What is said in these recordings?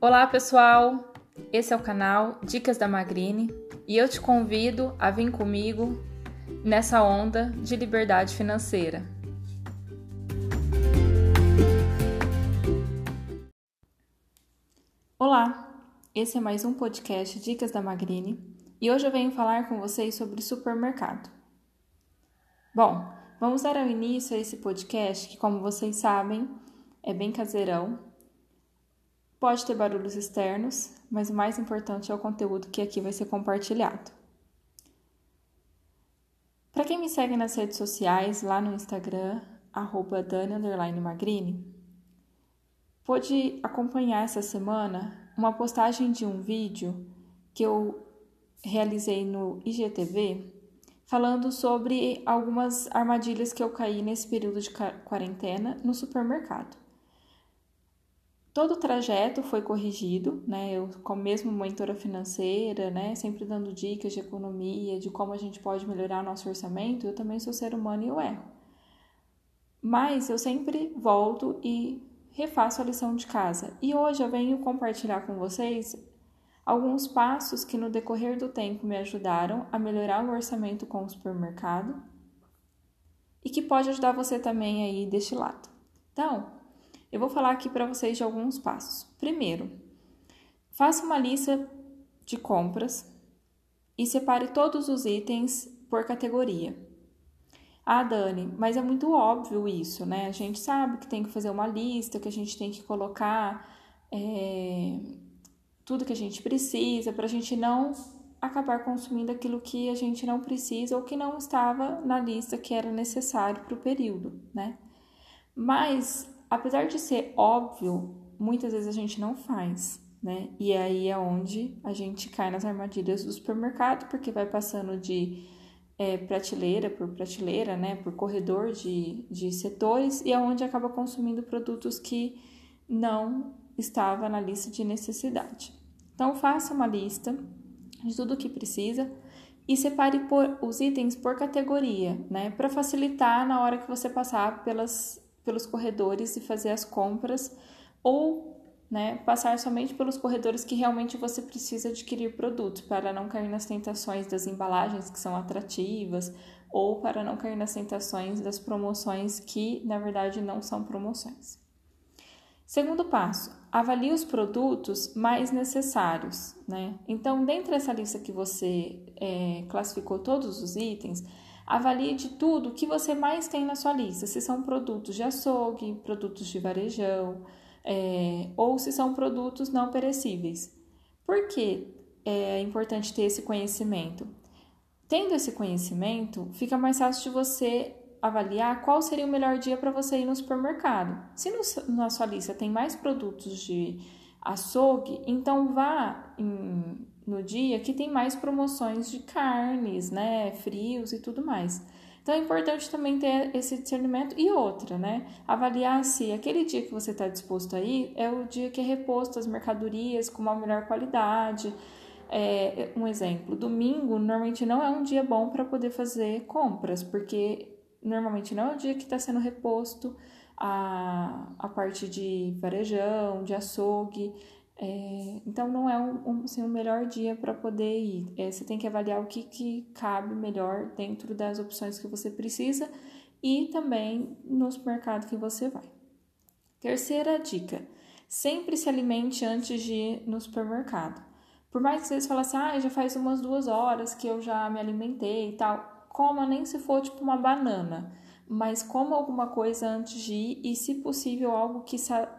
Olá, pessoal! Esse é o canal Dicas da Magrine e eu te convido a vir comigo nessa onda de liberdade financeira. Olá! Esse é mais um podcast Dicas da Magrine e hoje eu venho falar com vocês sobre supermercado. Bom, vamos dar início a esse podcast que, como vocês sabem, é bem caseirão Pode ter barulhos externos, mas o mais importante é o conteúdo que aqui vai ser compartilhado. Para quem me segue nas redes sociais, lá no Instagram, arroba Magrini, pôde acompanhar essa semana uma postagem de um vídeo que eu realizei no IGTV falando sobre algumas armadilhas que eu caí nesse período de quarentena no supermercado. Todo o trajeto foi corrigido, né? Eu, como mesmo mentora financeira, né? Sempre dando dicas de economia, de como a gente pode melhorar nosso orçamento, eu também sou ser humano e eu erro. Mas eu sempre volto e refaço a lição de casa. E hoje eu venho compartilhar com vocês alguns passos que no decorrer do tempo me ajudaram a melhorar o orçamento com o supermercado e que pode ajudar você também aí deste lado. Então, eu vou falar aqui para vocês de alguns passos. Primeiro, faça uma lista de compras e separe todos os itens por categoria. Ah, Dani, mas é muito óbvio isso, né? A gente sabe que tem que fazer uma lista, que a gente tem que colocar é, tudo que a gente precisa para a gente não acabar consumindo aquilo que a gente não precisa ou que não estava na lista que era necessário para o período, né? Mas apesar de ser óbvio, muitas vezes a gente não faz, né? E aí é onde a gente cai nas armadilhas do supermercado, porque vai passando de é, prateleira por prateleira, né? Por corredor de, de setores, e é onde acaba consumindo produtos que não estava na lista de necessidade. Então, faça uma lista de tudo o que precisa e separe por, os itens por categoria, né? Para facilitar na hora que você passar pelas pelos corredores e fazer as compras ou né, passar somente pelos corredores que realmente você precisa adquirir produtos para não cair nas tentações das embalagens que são atrativas ou para não cair nas tentações das promoções que na verdade não são promoções. Segundo passo, avalie os produtos mais necessários, né? Então, dentro dessa lista que você é, classificou todos os itens, Avalie de tudo o que você mais tem na sua lista, se são produtos de açougue, produtos de varejão, é, ou se são produtos não perecíveis. Por que é importante ter esse conhecimento? Tendo esse conhecimento, fica mais fácil de você avaliar qual seria o melhor dia para você ir no supermercado. Se no, na sua lista tem mais produtos de açougue, então vá em no dia que tem mais promoções de carnes, né, frios e tudo mais. Então é importante também ter esse discernimento e outra, né? Avaliar se aquele dia que você está disposto a ir é o dia que é reposto as mercadorias com uma melhor qualidade. É, um exemplo, domingo normalmente não é um dia bom para poder fazer compras, porque normalmente não é o dia que está sendo reposto a, a parte de varejão, de açougue. É, então, não é um, um, assim, o melhor dia para poder ir. É, você tem que avaliar o que, que cabe melhor dentro das opções que você precisa e também no supermercado que você vai. Terceira dica: sempre se alimente antes de ir no supermercado. Por mais que vocês falem assim, ah, já faz umas duas horas que eu já me alimentei e tal, coma nem se for tipo uma banana mas coma alguma coisa antes de ir e, se possível, algo que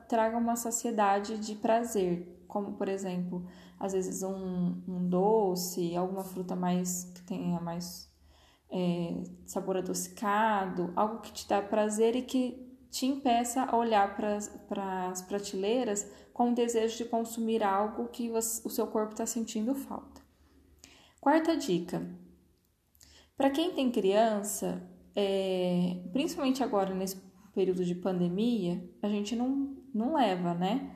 traga uma saciedade de prazer, como por exemplo, às vezes um, um doce, alguma fruta mais que tenha mais é, sabor adocicado, algo que te dá prazer e que te impeça a olhar para as prateleiras com o desejo de consumir algo que você, o seu corpo está sentindo falta. Quarta dica: para quem tem criança, é, principalmente agora nesse período de pandemia, a gente não, não leva, né?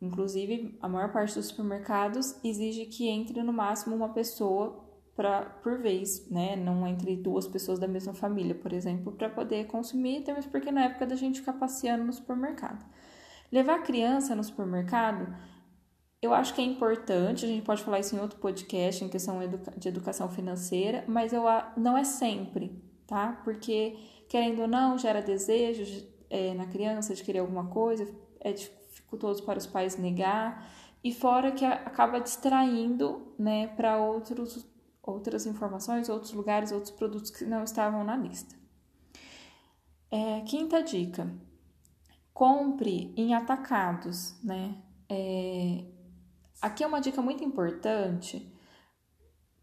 Inclusive, a maior parte dos supermercados exige que entre no máximo uma pessoa pra, por vez, né? Não entre duas pessoas da mesma família, por exemplo, para poder consumir, até mesmo porque na época da gente ficar passeando no supermercado. Levar criança no supermercado Eu acho que é importante, a gente pode falar isso em outro podcast, em questão de educação financeira, mas eu, não é sempre, tá? Porque, querendo ou não, gera desejo é, na criança de querer alguma coisa, é dificultoso para os pais negar, e fora que acaba distraindo, né, para outros outras informações, outros lugares, outros produtos que não estavam na lista. É, quinta dica: compre em atacados, né? É, aqui é uma dica muito importante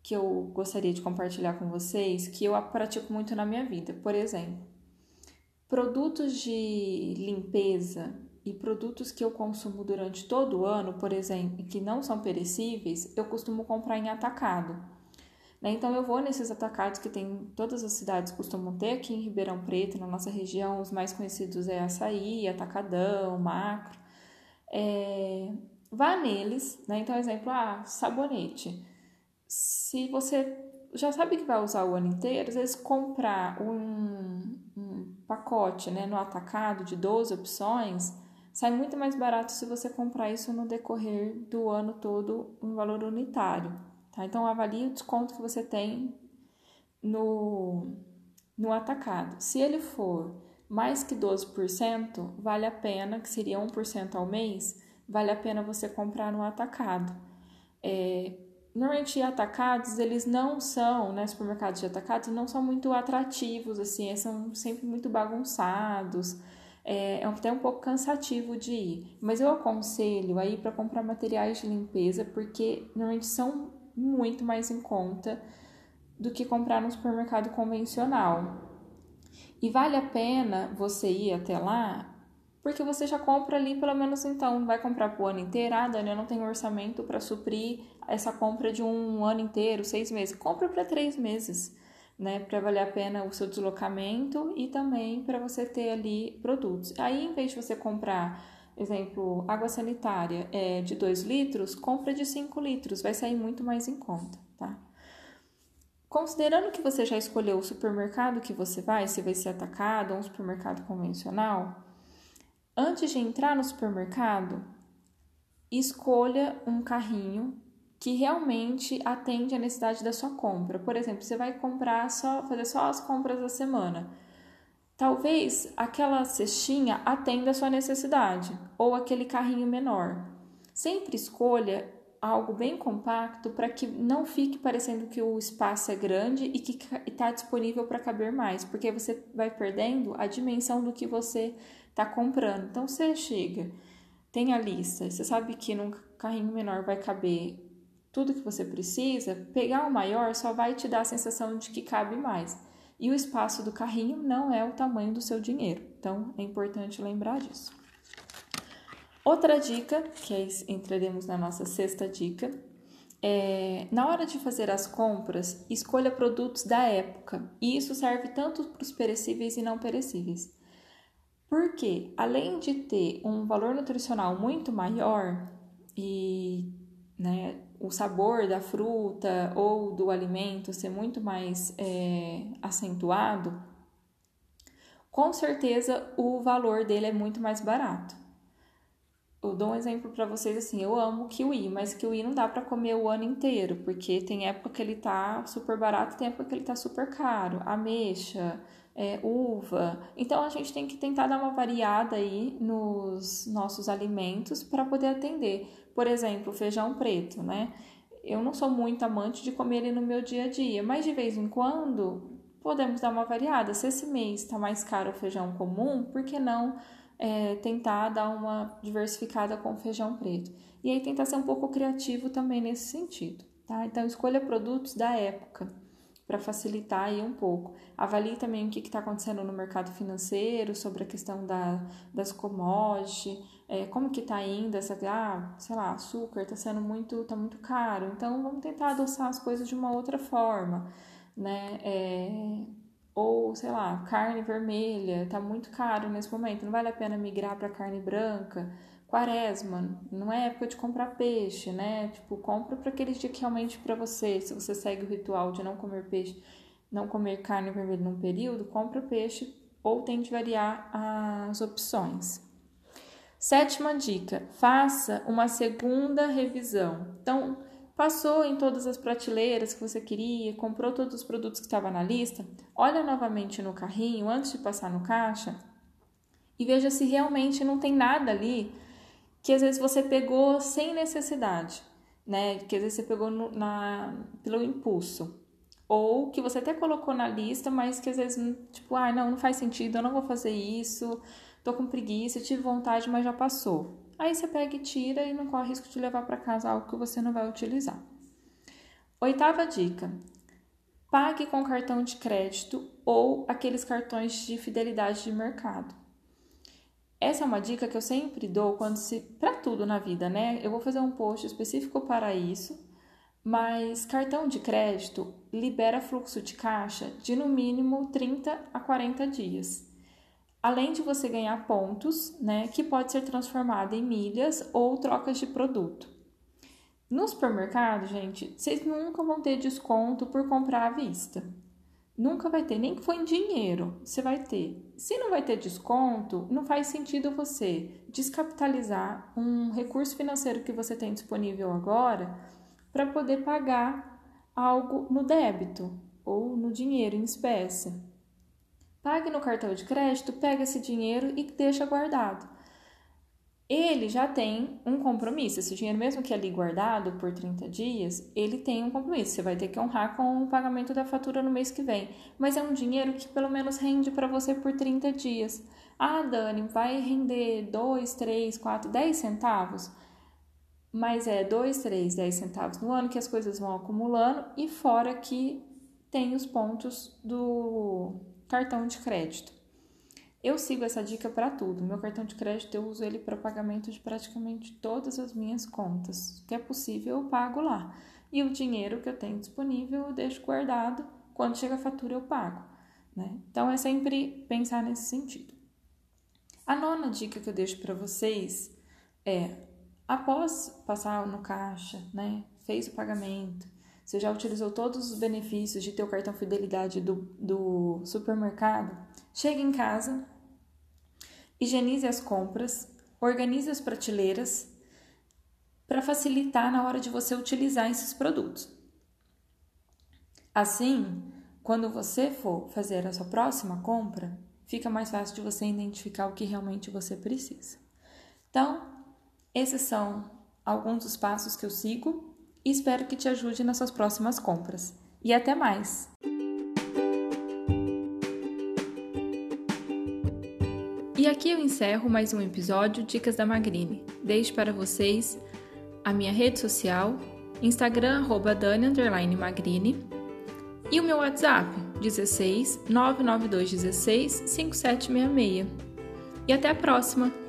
que eu gostaria de compartilhar com vocês, que eu pratico muito na minha vida. Por exemplo, produtos de limpeza e produtos que eu consumo durante todo o ano, por exemplo, que não são perecíveis, eu costumo comprar em atacado. Né? Então eu vou nesses atacados que tem todas as cidades costumam ter aqui em Ribeirão Preto, na nossa região, os mais conhecidos é Açaí, Atacadão, Macro. É, vá neles, né? Então, exemplo, ah, sabonete. Se você já sabe que vai usar o ano inteiro, às vezes comprar um, um pacote né, no atacado de 12 opções sai muito mais barato se você comprar isso no decorrer do ano todo em valor unitário. Tá? Então, avalie o desconto que você tem no, no atacado. Se ele for mais que 12%, vale a pena, que seria 1% ao mês, vale a pena você comprar no atacado. É, normalmente atacados, eles não são, né, supermercados de atacados não são muito atrativos, assim, são sempre muito bagunçados, é, é até um pouco cansativo de ir. Mas eu aconselho aí para comprar materiais de limpeza, porque normalmente são muito mais em conta do que comprar no supermercado convencional. E vale a pena você ir até lá, porque você já compra ali, pelo menos então, vai comprar para o ano inteiro. Ah, Dani, eu não tenho orçamento para suprir essa compra de um ano inteiro, seis meses. Compra para três meses, né? Para valer a pena o seu deslocamento e também para você ter ali produtos. Aí, em vez de você comprar exemplo, água sanitária é de 2 litros, compra de 5 litros, vai sair muito mais em conta, tá? Considerando que você já escolheu o supermercado que você vai, se vai ser atacado ou um supermercado convencional, antes de entrar no supermercado, escolha um carrinho que realmente atende à necessidade da sua compra. Por exemplo, você vai comprar só, fazer só as compras da semana. Talvez aquela cestinha atenda a sua necessidade ou aquele carrinho menor. Sempre escolha algo bem compacto para que não fique parecendo que o espaço é grande e que está disponível para caber mais, porque você vai perdendo a dimensão do que você está comprando. Então você chega, tem a lista, você sabe que num carrinho menor vai caber tudo que você precisa, pegar o maior só vai te dar a sensação de que cabe mais e o espaço do carrinho não é o tamanho do seu dinheiro. Então é importante lembrar disso. Outra dica, que é, entraremos na nossa sexta dica, é, na hora de fazer as compras, escolha produtos da época. E isso serve tanto para os perecíveis e não perecíveis. Porque, além de ter um valor nutricional muito maior e né, o sabor da fruta ou do alimento ser muito mais é, acentuado, com certeza o valor dele é muito mais barato. Eu dou um exemplo para vocês assim, eu amo kiwi, mas kiwi não dá para comer o ano inteiro, porque tem época que ele tá super barato, tem época que ele tá super caro. Ameixa, é, uva. Então a gente tem que tentar dar uma variada aí nos nossos alimentos para poder atender. Por exemplo, feijão preto, né? Eu não sou muito amante de comer ele no meu dia a dia, mas de vez em quando podemos dar uma variada. Se esse mês está mais caro o feijão comum, por que não é, tentar dar uma diversificada com feijão preto? E aí tentar ser um pouco criativo também nesse sentido, tá? Então escolha produtos da época para facilitar aí um pouco. Avalie também o que está acontecendo no mercado financeiro, sobre a questão da, das commodities, é, como que está ainda essa, ah, sei lá, açúcar está sendo muito, tá muito caro, então vamos tentar adoçar as coisas de uma outra forma, né? É, ou, sei lá, carne vermelha está muito caro nesse momento, não vale a pena migrar para carne branca, quaresma, não é época de comprar peixe, né? Tipo, compra para aqueles dias que realmente para você, se você segue o ritual de não comer peixe, não comer carne vermelha num período, compra peixe ou tente variar as opções. Sétima dica: faça uma segunda revisão. Então, passou em todas as prateleiras que você queria, comprou todos os produtos que estavam na lista, olha novamente no carrinho antes de passar no caixa e veja se realmente não tem nada ali que às vezes você pegou sem necessidade, né? Que às vezes você pegou no, na, pelo impulso. Ou que você até colocou na lista, mas que às vezes, tipo, ah, não, não faz sentido, eu não vou fazer isso, tô com preguiça, tive vontade, mas já passou. Aí você pega e tira e não corre risco de levar para casa algo que você não vai utilizar. Oitava dica: pague com cartão de crédito ou aqueles cartões de fidelidade de mercado. Essa é uma dica que eu sempre dou quando se para tudo na vida, né? Eu vou fazer um post específico para isso, mas cartão de crédito libera fluxo de caixa de no mínimo 30 a 40 dias. Além de você ganhar pontos, né, que pode ser transformado em milhas ou trocas de produto. No supermercado, gente, vocês nunca vão ter desconto por comprar à vista. Nunca vai ter, nem que for em dinheiro, você vai ter. Se não vai ter desconto, não faz sentido você descapitalizar um recurso financeiro que você tem disponível agora para poder pagar algo no débito ou no dinheiro em espécie. Pague no cartão de crédito, pega esse dinheiro e deixa guardado ele já tem um compromisso. Esse dinheiro, mesmo que ali guardado por 30 dias, ele tem um compromisso. Você vai ter que honrar com o pagamento da fatura no mês que vem. Mas é um dinheiro que pelo menos rende para você por 30 dias. Ah, Dani, vai render 2, 3, 4, 10 centavos? Mas é 2, 3, 10 centavos no ano que as coisas vão acumulando e fora que tem os pontos do cartão de crédito. Eu sigo essa dica para tudo. Meu cartão de crédito eu uso ele para pagamento de praticamente todas as minhas contas. O que é possível, eu pago lá. E o dinheiro que eu tenho disponível eu deixo guardado. Quando chega a fatura, eu pago. Né? Então é sempre pensar nesse sentido. A nona dica que eu deixo para vocês é: após passar no caixa, né, fez o pagamento, você já utilizou todos os benefícios de ter o cartão fidelidade do, do supermercado, chega em casa, higienize as compras, organize as prateleiras para facilitar na hora de você utilizar esses produtos. Assim, quando você for fazer a sua próxima compra, fica mais fácil de você identificar o que realmente você precisa. Então, esses são alguns dos passos que eu sigo e espero que te ajude nas suas próximas compras. E até mais! E aqui eu encerro mais um episódio Dicas da Magrine. Deixo para vocês a minha rede social, Instagram arroba Dani Magrine e o meu WhatsApp 16 992 16 5766. E até a próxima!